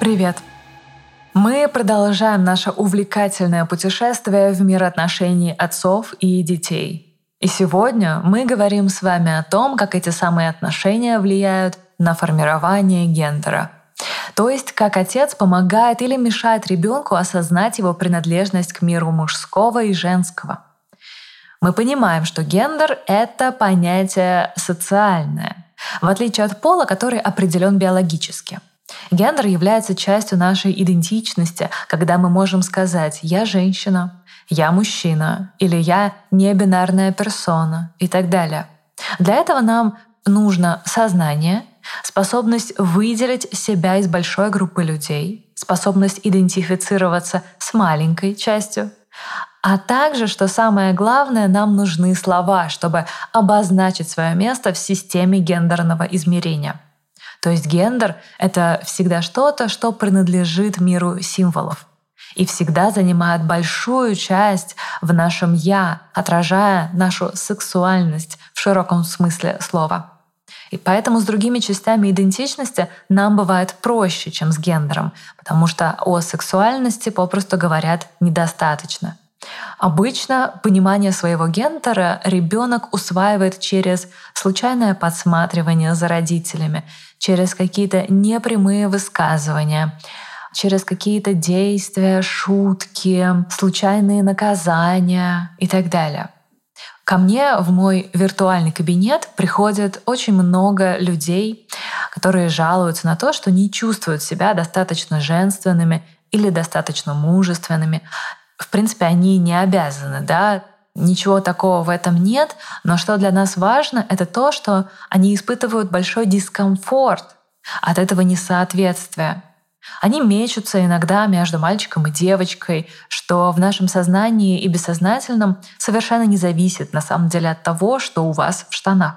Привет! Мы продолжаем наше увлекательное путешествие в мир отношений отцов и детей. И сегодня мы говорим с вами о том, как эти самые отношения влияют на формирование гендера. То есть, как отец помогает или мешает ребенку осознать его принадлежность к миру мужского и женского. Мы понимаем, что гендер — это понятие социальное, в отличие от пола, который определен биологически — Гендер является частью нашей идентичности, когда мы можем сказать «я женщина», «я мужчина» или «я небинарная персона» и так далее. Для этого нам нужно сознание, способность выделить себя из большой группы людей, способность идентифицироваться с маленькой частью, а также, что самое главное, нам нужны слова, чтобы обозначить свое место в системе гендерного измерения — то есть гендер — это всегда что-то, что принадлежит миру символов и всегда занимает большую часть в нашем «я», отражая нашу сексуальность в широком смысле слова. И поэтому с другими частями идентичности нам бывает проще, чем с гендером, потому что о сексуальности, попросту говорят, недостаточно. Обычно понимание своего гендера ребенок усваивает через случайное подсматривание за родителями, через какие-то непрямые высказывания, через какие-то действия, шутки, случайные наказания и так далее. Ко мне в мой виртуальный кабинет приходит очень много людей, которые жалуются на то, что не чувствуют себя достаточно женственными или достаточно мужественными. В принципе, они не обязаны, да, Ничего такого в этом нет, но что для нас важно, это то, что они испытывают большой дискомфорт от этого несоответствия. Они мечутся иногда между мальчиком и девочкой, что в нашем сознании и бессознательном совершенно не зависит на самом деле от того, что у вас в штанах.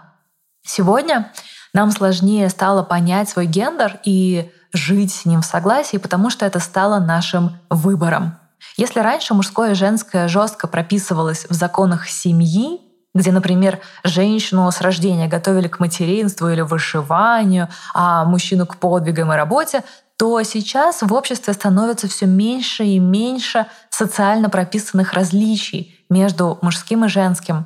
Сегодня нам сложнее стало понять свой гендер и жить с ним в согласии, потому что это стало нашим выбором. Если раньше мужское и женское жестко прописывалось в законах семьи, где, например, женщину с рождения готовили к материнству или вышиванию, а мужчину к подвигам и работе, то сейчас в обществе становится все меньше и меньше социально прописанных различий между мужским и женским.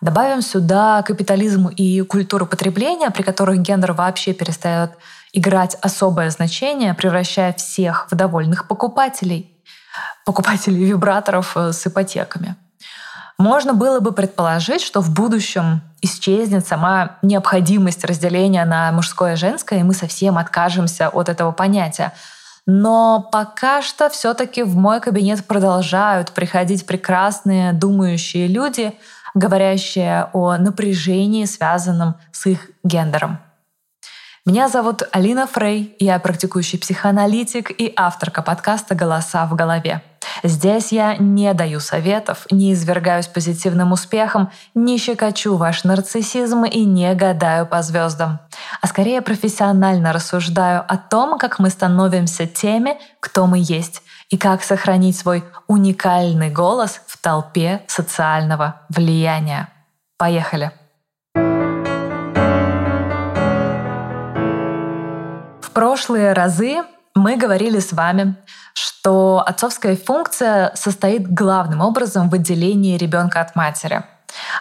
Добавим сюда капитализм и культуру потребления, при которых гендер вообще перестает играть особое значение, превращая всех в довольных покупателей – покупателей вибраторов э, с ипотеками. Можно было бы предположить, что в будущем исчезнет сама необходимость разделения на мужское и женское, и мы совсем откажемся от этого понятия. Но пока что все-таки в мой кабинет продолжают приходить прекрасные думающие люди, говорящие о напряжении, связанном с их гендером. Меня зовут Алина Фрей, я практикующий психоаналитик и авторка подкаста «Голоса в голове». Здесь я не даю советов, не извергаюсь позитивным успехом, не щекочу ваш нарциссизм и не гадаю по звездам, а скорее профессионально рассуждаю о том, как мы становимся теми, кто мы есть, и как сохранить свой уникальный голос в толпе социального влияния. Поехали! Прошлые разы мы говорили с вами, что отцовская функция состоит главным образом в отделении ребенка от матери.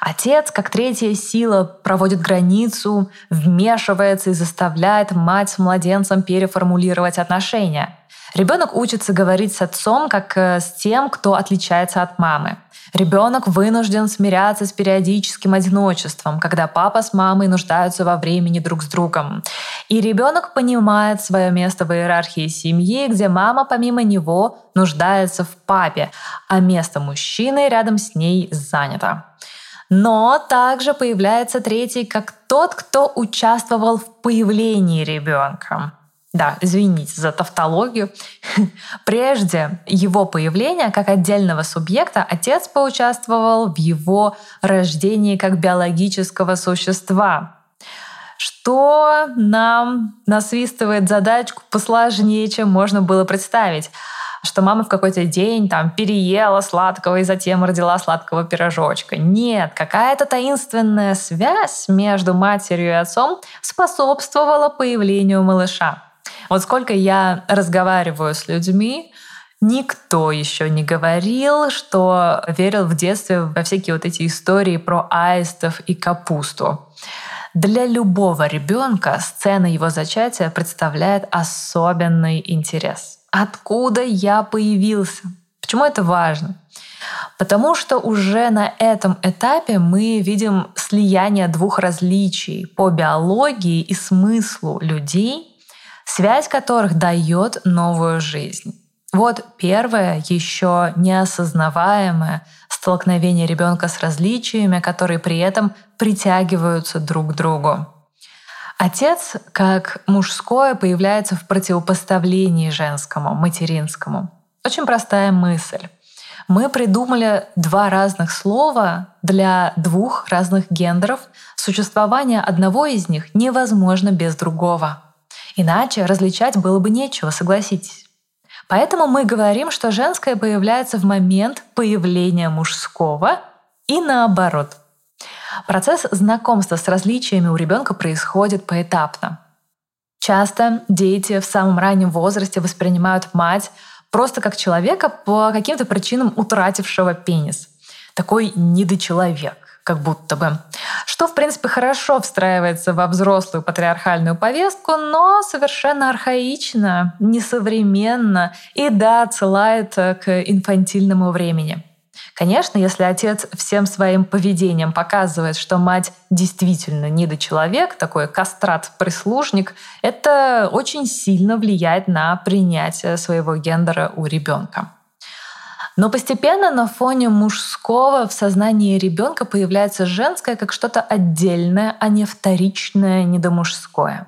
Отец, как третья сила, проводит границу, вмешивается и заставляет мать с младенцем переформулировать отношения. Ребенок учится говорить с отцом как э, с тем, кто отличается от мамы. Ребенок вынужден смиряться с периодическим одиночеством, когда папа с мамой нуждаются во времени друг с другом. И ребенок понимает свое место в иерархии семьи, где мама помимо него нуждается в папе, а место мужчины рядом с ней занято. Но также появляется третий как тот, кто участвовал в появлении ребенка. Да, извините за тавтологию. Прежде его появления как отдельного субъекта отец поучаствовал в его рождении как биологического существа, что нам насвистывает задачку посложнее, чем можно было представить что мама в какой-то день там переела сладкого и затем родила сладкого пирожочка. Нет, какая-то таинственная связь между матерью и отцом способствовала появлению малыша. Вот сколько я разговариваю с людьми, Никто еще не говорил, что верил в детстве во всякие вот эти истории про аистов и капусту. Для любого ребенка сцена его зачатия представляет особенный интерес. Откуда я появился? Почему это важно? Потому что уже на этом этапе мы видим слияние двух различий по биологии и смыслу людей, связь которых дает новую жизнь. Вот первое, еще неосознаваемое столкновение ребенка с различиями, которые при этом притягиваются друг к другу. Отец, как мужское, появляется в противопоставлении женскому, материнскому. Очень простая мысль. Мы придумали два разных слова для двух разных гендеров. Существование одного из них невозможно без другого. Иначе различать было бы нечего, согласитесь. Поэтому мы говорим, что женское появляется в момент появления мужского и наоборот. Процесс знакомства с различиями у ребенка происходит поэтапно. Часто дети в самом раннем возрасте воспринимают мать просто как человека по каким-то причинам утратившего пенис. Такой недочеловек как будто бы. Что, в принципе, хорошо встраивается во взрослую патриархальную повестку, но совершенно архаично, несовременно и, да, отсылает к инфантильному времени. Конечно, если отец всем своим поведением показывает, что мать действительно недочеловек, такой кастрат-прислужник, это очень сильно влияет на принятие своего гендера у ребенка. Но постепенно на фоне мужского в сознании ребенка появляется женское как что-то отдельное, а не вторичное, недомужское.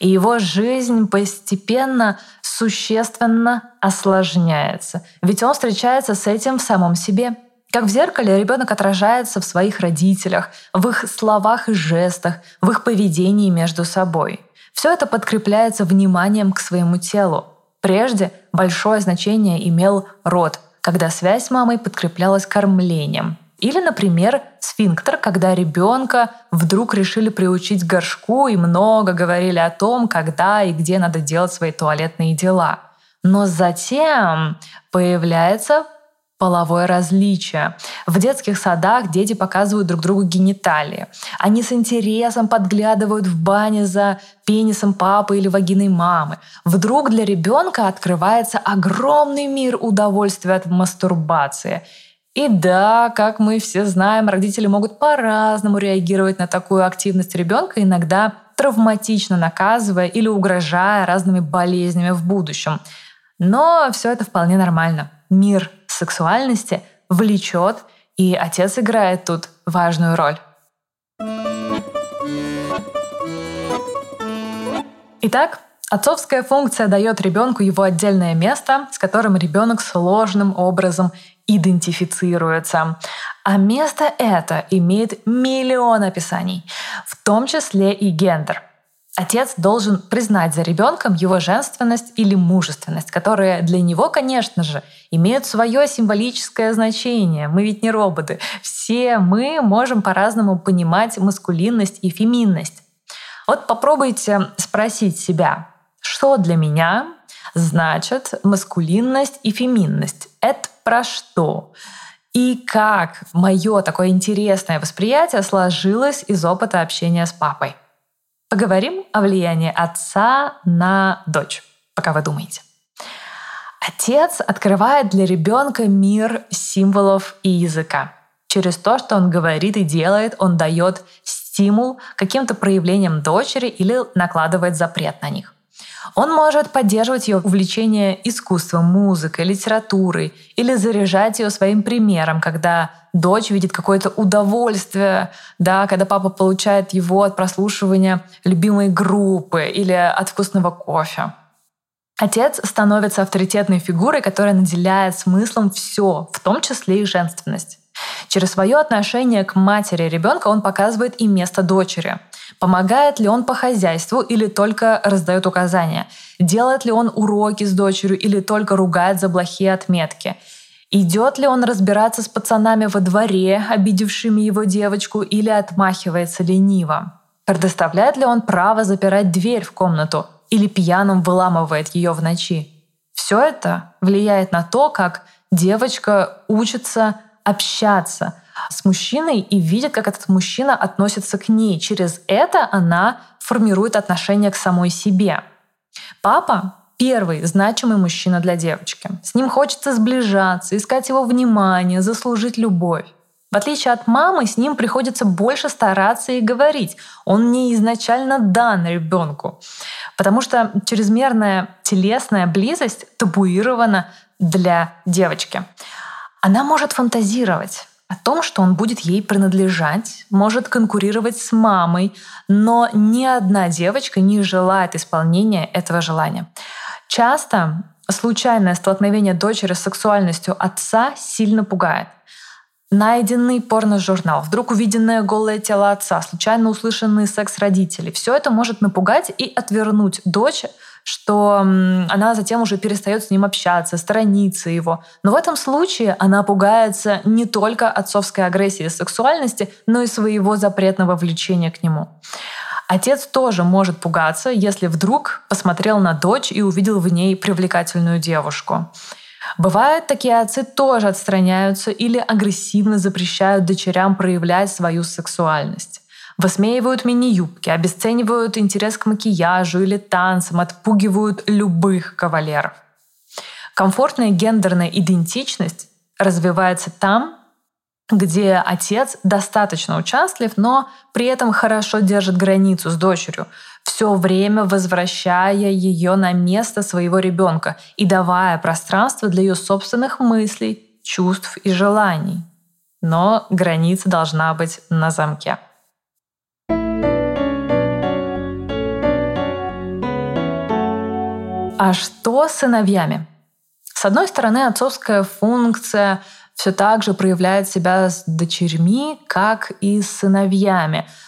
И его жизнь постепенно, существенно осложняется. Ведь он встречается с этим в самом себе. Как в зеркале ребенок отражается в своих родителях, в их словах и жестах, в их поведении между собой. Все это подкрепляется вниманием к своему телу. Прежде большое значение имел род, когда связь с мамой подкреплялась кормлением. Или, например, сфинктер, когда ребенка вдруг решили приучить к горшку и много говорили о том, когда и где надо делать свои туалетные дела. Но затем появляется половое различие. В детских садах дети показывают друг другу гениталии. Они с интересом подглядывают в бане за пенисом папы или вагиной мамы. Вдруг для ребенка открывается огромный мир удовольствия от мастурбации. И да, как мы все знаем, родители могут по-разному реагировать на такую активность ребенка, иногда травматично наказывая или угрожая разными болезнями в будущем. Но все это вполне нормально. Мир сексуальности влечет, и отец играет тут важную роль. Итак, отцовская функция дает ребенку его отдельное место, с которым ребенок сложным образом идентифицируется. А место это имеет миллион описаний, в том числе и гендер. Отец должен признать за ребенком его женственность или мужественность, которые для него, конечно же, имеют свое символическое значение. Мы ведь не роботы. Все мы можем по-разному понимать маскулинность и феминность. Вот попробуйте спросить себя, что для меня значит маскулинность и феминность? Это про что? И как мое такое интересное восприятие сложилось из опыта общения с папой. Поговорим о влиянии отца на дочь, пока вы думаете. Отец открывает для ребенка мир символов и языка. Через то, что он говорит и делает, он дает стимул каким-то проявлениям дочери или накладывает запрет на них. Он может поддерживать ее увлечение искусством, музыкой, литературой или заряжать ее своим примером, когда дочь видит какое-то удовольствие, да, когда папа получает его от прослушивания любимой группы или от вкусного кофе. Отец становится авторитетной фигурой, которая наделяет смыслом все, в том числе и женственность. Через свое отношение к матери ребенка он показывает и место дочери. Помогает ли он по хозяйству или только раздает указания? Делает ли он уроки с дочерью или только ругает за плохие отметки? Идет ли он разбираться с пацанами во дворе, обидевшими его девочку, или отмахивается лениво? Предоставляет ли он право запирать дверь в комнату, или пьяным выламывает ее в ночи. Все это влияет на то, как девочка учится общаться с мужчиной и видит, как этот мужчина относится к ней. Через это она формирует отношение к самой себе. Папа первый значимый мужчина для девочки. С ним хочется сближаться, искать его внимание, заслужить любовь. В отличие от мамы, с ним приходится больше стараться и говорить. Он не изначально дан ребенку. Потому что чрезмерная телесная близость табуирована для девочки. Она может фантазировать о том, что он будет ей принадлежать, может конкурировать с мамой, но ни одна девочка не желает исполнения этого желания. Часто случайное столкновение дочери с сексуальностью отца сильно пугает найденный порно-журнал, вдруг увиденное голое тело отца, случайно услышанный секс родителей. Все это может напугать и отвернуть дочь, что она затем уже перестает с ним общаться, сторониться его. Но в этом случае она пугается не только отцовской агрессии и сексуальности, но и своего запретного влечения к нему. Отец тоже может пугаться, если вдруг посмотрел на дочь и увидел в ней привлекательную девушку. Бывает, такие отцы тоже отстраняются или агрессивно запрещают дочерям проявлять свою сексуальность. Высмеивают мини-юбки, обесценивают интерес к макияжу или танцам, отпугивают любых кавалеров. Комфортная гендерная идентичность развивается там, где отец достаточно участлив, но при этом хорошо держит границу с дочерью, все время возвращая ее на место своего ребенка и давая пространство для ее собственных мыслей, чувств и желаний. Но граница должна быть на замке. А что с сыновьями? С одной стороны, отцовская функция все так же проявляет себя с дочерьми, как и с сыновьями –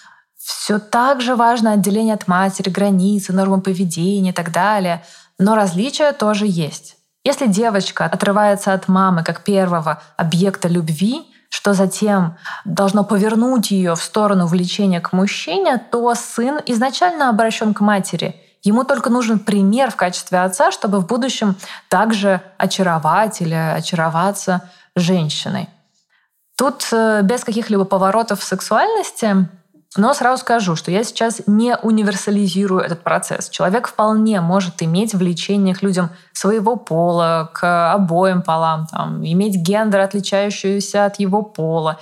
все так же важно отделение от матери, границы, нормы поведения и так далее. Но различия тоже есть. Если девочка отрывается от мамы как первого объекта любви, что затем должно повернуть ее в сторону влечения к мужчине, то сын изначально обращен к матери. Ему только нужен пример в качестве отца, чтобы в будущем также очаровать или очароваться женщиной. Тут э, без каких-либо поворотов в сексуальности но сразу скажу, что я сейчас не универсализирую этот процесс. Человек вполне может иметь влечение к людям своего пола, к обоим полам, там, иметь гендер, отличающийся от его пола.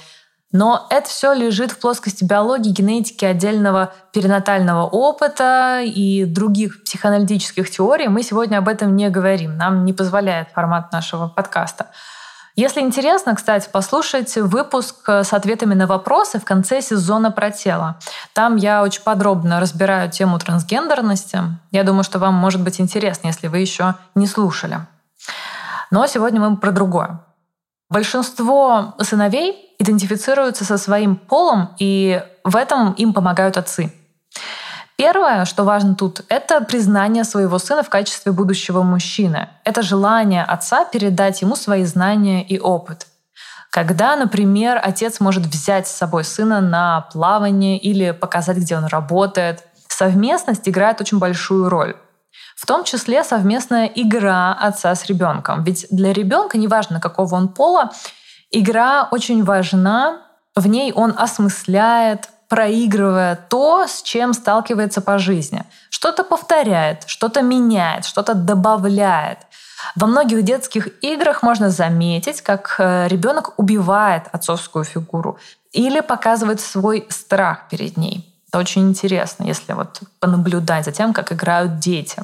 Но это все лежит в плоскости биологии, генетики, отдельного перинатального опыта и других психоаналитических теорий. Мы сегодня об этом не говорим. Нам не позволяет формат нашего подкаста. Если интересно, кстати, послушайте выпуск с ответами на вопросы в конце сезона про тело. Там я очень подробно разбираю тему трансгендерности. Я думаю, что вам может быть интересно, если вы еще не слушали. Но сегодня мы про другое. Большинство сыновей идентифицируются со своим полом, и в этом им помогают отцы. Первое, что важно тут, это признание своего сына в качестве будущего мужчины. Это желание отца передать ему свои знания и опыт. Когда, например, отец может взять с собой сына на плавание или показать, где он работает, совместность играет очень большую роль. В том числе совместная игра отца с ребенком. Ведь для ребенка, неважно какого он пола, игра очень важна. В ней он осмысляет, проигрывая то, с чем сталкивается по жизни. Что-то повторяет, что-то меняет, что-то добавляет. Во многих детских играх можно заметить, как э, ребенок убивает отцовскую фигуру или показывает свой страх перед ней. Это очень интересно, если вот понаблюдать за тем, как играют дети.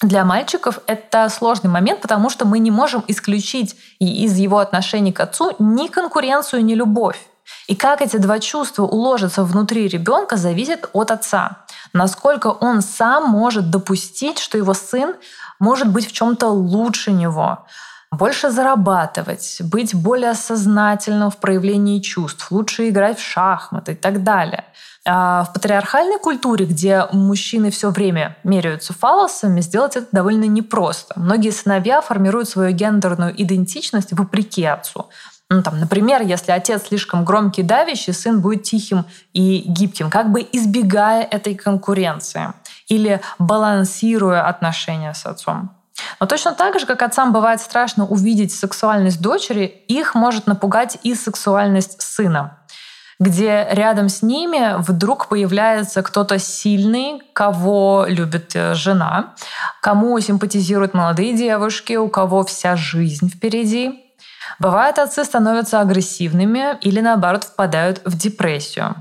Для мальчиков это сложный момент, потому что мы не можем исключить из его отношений к отцу ни конкуренцию, ни любовь. И как эти два чувства уложатся внутри ребенка, зависит от отца. Насколько он сам может допустить, что его сын может быть в чем-то лучше него, больше зарабатывать, быть более сознательным в проявлении чувств, лучше играть в шахматы и так далее. А в патриархальной культуре, где мужчины все время меряются фалосами, сделать это довольно непросто. Многие сыновья формируют свою гендерную идентичность вопреки отцу. Ну, там, например, если отец слишком громкий давящий, сын будет тихим и гибким, как бы избегая этой конкуренции или балансируя отношения с отцом. Но точно так же, как отцам бывает страшно увидеть сексуальность дочери, их может напугать и сексуальность сына где рядом с ними вдруг появляется кто-то сильный, кого любит э, жена, кому симпатизируют молодые девушки, у кого вся жизнь впереди. Бывает, отцы становятся агрессивными или наоборот впадают в депрессию.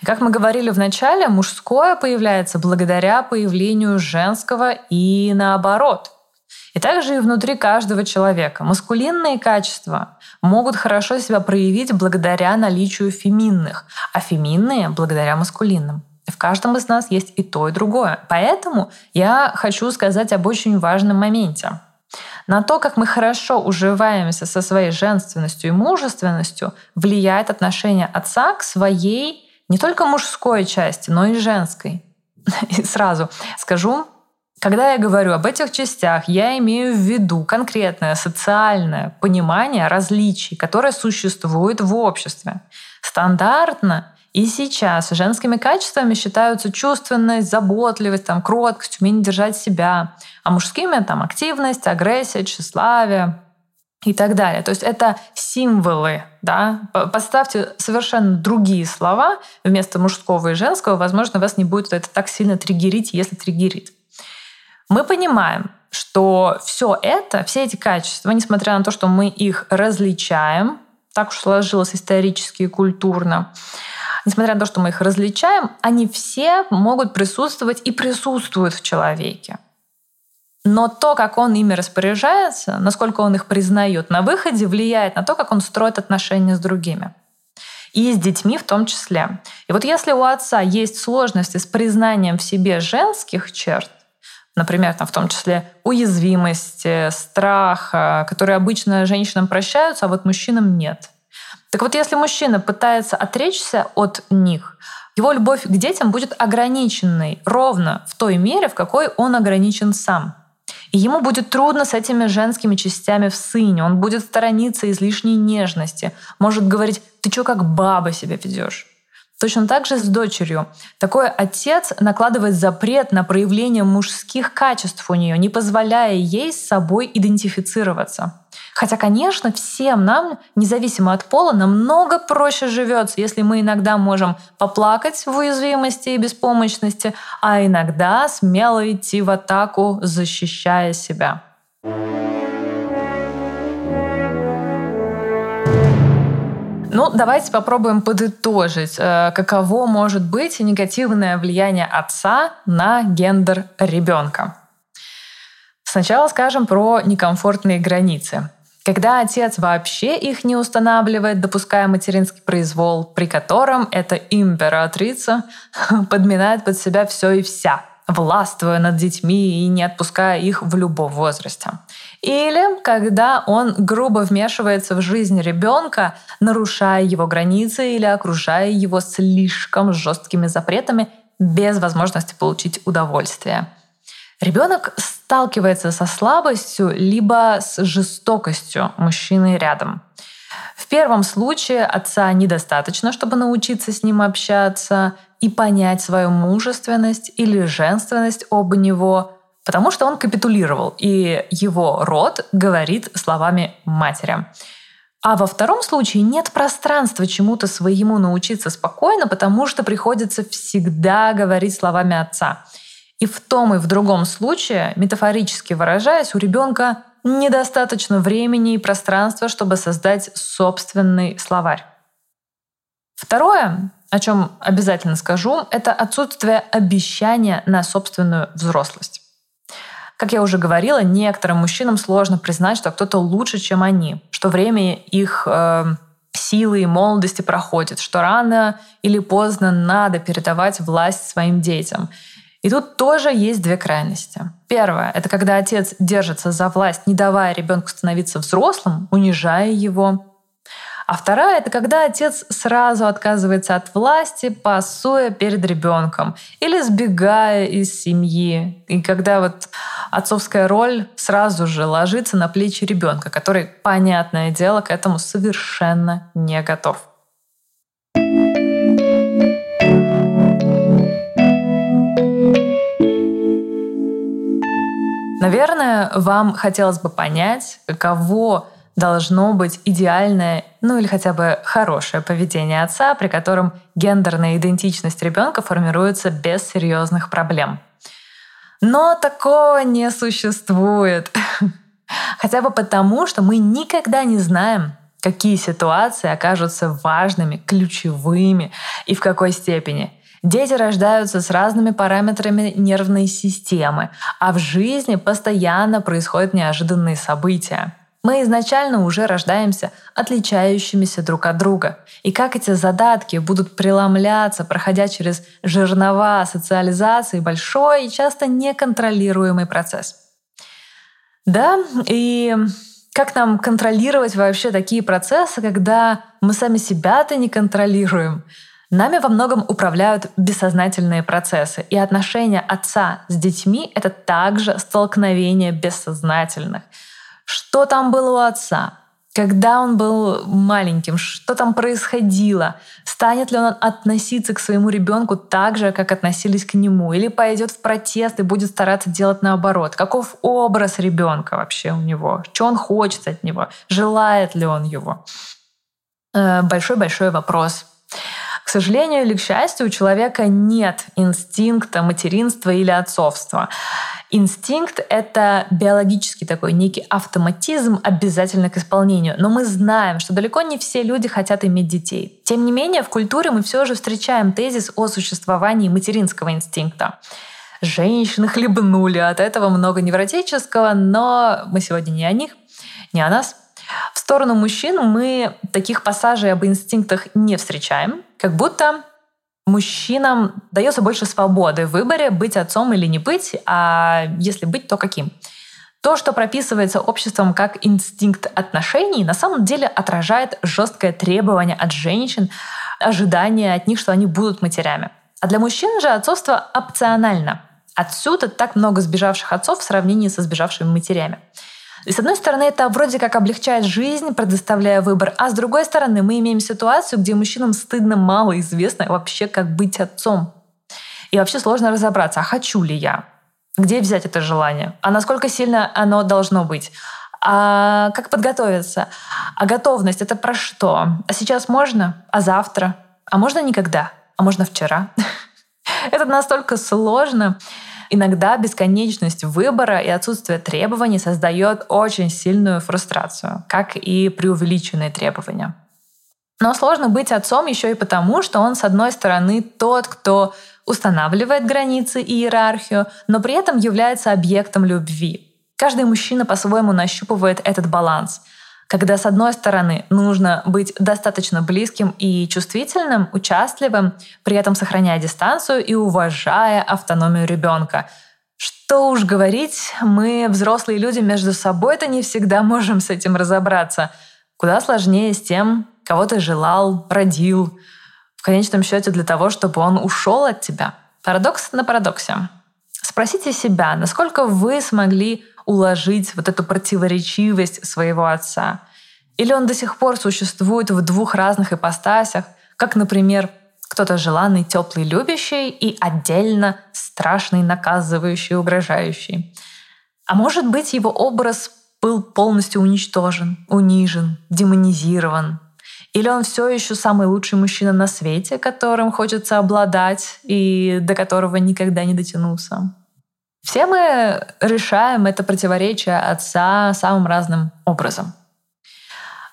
И как мы говорили в начале, мужское появляется благодаря появлению женского и наоборот. И также и внутри каждого человека. Маскулинные качества могут хорошо себя проявить благодаря наличию феминных, а феминные — благодаря маскулинным. В каждом из нас есть и то, и другое. Поэтому я хочу сказать об очень важном моменте. На то, как мы хорошо уживаемся со своей женственностью и мужественностью, влияет отношение отца к своей не только мужской части, но и женской. И сразу скажу, когда я говорю об этих частях, я имею в виду конкретное социальное понимание различий, которое существует в обществе. Стандартно и сейчас женскими качествами считаются чувственность, заботливость, там, кроткость, умение держать себя, а мужскими там активность, агрессия, тщеславие и так далее. То есть это символы. Да? Поставьте совершенно другие слова вместо мужского и женского. Возможно, вас не будет это так сильно триггерить, если триггерит. Мы понимаем, что все это, все эти качества, несмотря на то, что мы их различаем, так уж сложилось исторически и культурно, несмотря на то, что мы их различаем, они все могут присутствовать и присутствуют в человеке. Но то, как он ими распоряжается, насколько он их признает на выходе, влияет на то, как он строит отношения с другими. И с детьми в том числе. И вот если у отца есть сложности с признанием в себе женских черт, например, там, в том числе уязвимости, страха, которые обычно женщинам прощаются, а вот мужчинам нет. Так вот, если мужчина пытается отречься от них, его любовь к детям будет ограниченной ровно в той мере, в какой он ограничен сам. И ему будет трудно с этими женскими частями в сыне. Он будет сторониться излишней нежности. Может говорить, ты что как баба себя ведешь? Точно так же с дочерью. Такой отец накладывает запрет на проявление мужских качеств у нее, не позволяя ей с собой идентифицироваться. Хотя, конечно, всем нам, независимо от пола, намного проще живется, если мы иногда можем поплакать в уязвимости и беспомощности, а иногда смело идти в атаку, защищая себя. Ну, давайте попробуем подытожить, э, каково может быть негативное влияние отца на гендер ребенка. Сначала скажем про некомфортные границы. Когда отец вообще их не устанавливает, допуская материнский произвол, при котором эта императрица подминает под себя все и вся, властвуя над детьми и не отпуская их в любом возрасте. Или когда он грубо вмешивается в жизнь ребенка, нарушая его границы или окружая его слишком жесткими запретами без возможности получить удовольствие. Ребенок сталкивается со слабостью либо с жестокостью мужчины рядом. В первом случае отца недостаточно, чтобы научиться с ним общаться и понять свою мужественность или женственность об него, потому что он капитулировал, и его род говорит словами матери. А во втором случае нет пространства чему-то своему научиться спокойно, потому что приходится всегда говорить словами отца. И в том и в другом случае, метафорически выражаясь, у ребенка недостаточно времени и пространства, чтобы создать собственный словарь. Второе, о чем обязательно скажу, это отсутствие обещания на собственную взрослость. Как я уже говорила, некоторым мужчинам сложно признать, что кто-то лучше, чем они, что время их э, силы и молодости проходит, что рано или поздно надо передавать власть своим детям. И тут тоже есть две крайности. Первое — это когда отец держится за власть, не давая ребенку становиться взрослым, унижая его, а вторая — это когда отец сразу отказывается от власти, пасуя перед ребенком или сбегая из семьи. И когда вот отцовская роль сразу же ложится на плечи ребенка, который, понятное дело, к этому совершенно не готов. Наверное, вам хотелось бы понять, каково должно быть идеальное, ну или хотя бы хорошее поведение отца, при котором гендерная идентичность ребенка формируется без серьезных проблем. Но такого не существует. Хотя бы потому, что мы никогда не знаем, какие ситуации окажутся важными, ключевыми и в какой степени. Дети рождаются с разными параметрами нервной системы, а в жизни постоянно происходят неожиданные события. Мы изначально уже рождаемся отличающимися друг от друга. И как эти задатки будут преломляться, проходя через жернова социализации, большой и часто неконтролируемый процесс. Да, и как нам контролировать вообще такие процессы, когда мы сами себя-то не контролируем? Нами во многом управляют бессознательные процессы, и отношения отца с детьми — это также столкновение бессознательных — что там было у отца, когда он был маленьким, что там происходило, станет ли он относиться к своему ребенку так же, как относились к нему, или пойдет в протест и будет стараться делать наоборот. Каков образ ребенка вообще у него, что он хочет от него, желает ли он его. Э, большой-большой вопрос. К сожалению или к счастью, у человека нет инстинкта материнства или отцовства. Инстинкт — это биологический такой некий автоматизм, обязательно к исполнению. Но мы знаем, что далеко не все люди хотят иметь детей. Тем не менее, в культуре мы все же встречаем тезис о существовании материнского инстинкта. Женщины хлебнули от этого много невротического, но мы сегодня не о них, не о нас. В сторону мужчин мы таких пассажей об инстинктах не встречаем, как будто мужчинам дается больше свободы в выборе, быть отцом или не быть, а если быть, то каким. То, что прописывается обществом как инстинкт отношений, на самом деле отражает жесткое требование от женщин, ожидание от них, что они будут матерями. А для мужчин же отцовство опционально. Отсюда так много сбежавших отцов в сравнении со сбежавшими матерями. И с одной стороны, это вроде как облегчает жизнь, предоставляя выбор, а с другой стороны, мы имеем ситуацию, где мужчинам стыдно мало известно вообще, как быть отцом. И вообще сложно разобраться, а хочу ли я? Где взять это желание? А насколько сильно оно должно быть? А как подготовиться? А готовность — это про что? А сейчас можно? А завтра? А можно никогда? А можно вчера? Это настолько сложно. Иногда бесконечность выбора и отсутствие требований создает очень сильную фрустрацию, как и преувеличенные требования. Но сложно быть отцом еще и потому, что он, с одной стороны, тот, кто устанавливает границы и иерархию, но при этом является объектом любви. Каждый мужчина по-своему нащупывает этот баланс — когда с одной стороны нужно быть достаточно близким и чувствительным, участливым, при этом сохраняя дистанцию и уважая автономию ребенка. Что уж говорить, мы, взрослые люди, между собой-то не всегда можем с этим разобраться. Куда сложнее с тем, кого ты желал, родил. В конечном счете для того, чтобы он ушел от тебя. Парадокс на парадоксе. Спросите себя, насколько вы смогли уложить вот эту противоречивость своего отца? Или он до сих пор существует в двух разных ипостасях, как, например, кто-то желанный, теплый, любящий и отдельно страшный, наказывающий, угрожающий. А может быть, его образ был полностью уничтожен, унижен, демонизирован. Или он все еще самый лучший мужчина на свете, которым хочется обладать и до которого никогда не дотянулся. Все мы решаем это противоречие отца самым разным образом.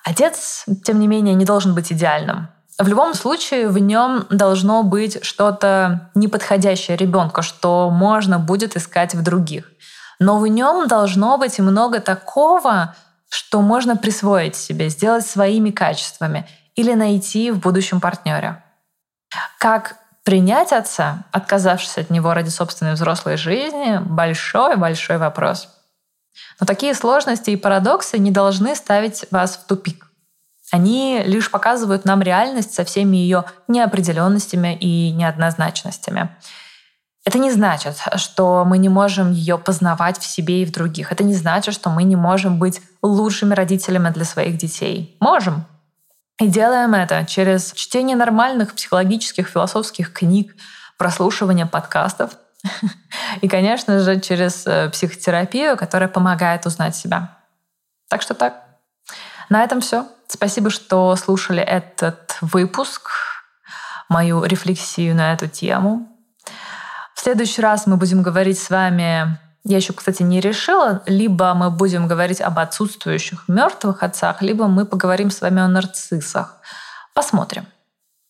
Отец, тем не менее, не должен быть идеальным. В любом случае в нем должно быть что-то неподходящее ребенку, что можно будет искать в других. Но в нем должно быть много такого, что можно присвоить себе, сделать своими качествами или найти в будущем партнере. Как принять отца, отказавшись от него ради собственной взрослой жизни, большой-большой вопрос. Но такие сложности и парадоксы не должны ставить вас в тупик. Они лишь показывают нам реальность со всеми ее неопределенностями и неоднозначностями. Это не значит, что мы не можем ее познавать в себе и в других. Это не значит, что мы не можем быть лучшими родителями для своих детей. Можем. И делаем это через чтение нормальных психологических, философских книг, прослушивание подкастов и, конечно же, через э, психотерапию, которая помогает узнать себя. Так что так. На этом все. Спасибо, что слушали этот выпуск, мою рефлексию на эту тему. В следующий раз мы будем говорить с вами, я еще, кстати, не решила, либо мы будем говорить об отсутствующих мертвых отцах, либо мы поговорим с вами о нарциссах. Посмотрим.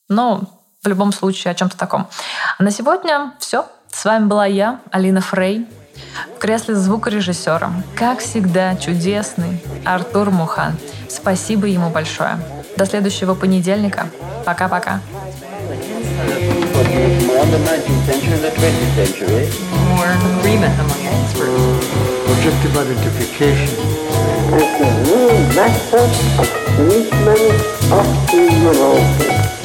Но в любом случае о чем-то таком. А на сегодня все. С вами была я, Алина Фрей, в кресле звукорежиссера. Как всегда, чудесный Артур Мухан. Спасибо ему большое. До следующего понедельника. Пока-пока. more between the 19th century and the 20th century. More agreement among experts. Objective identification. It's a real method of treatment of the neurosis.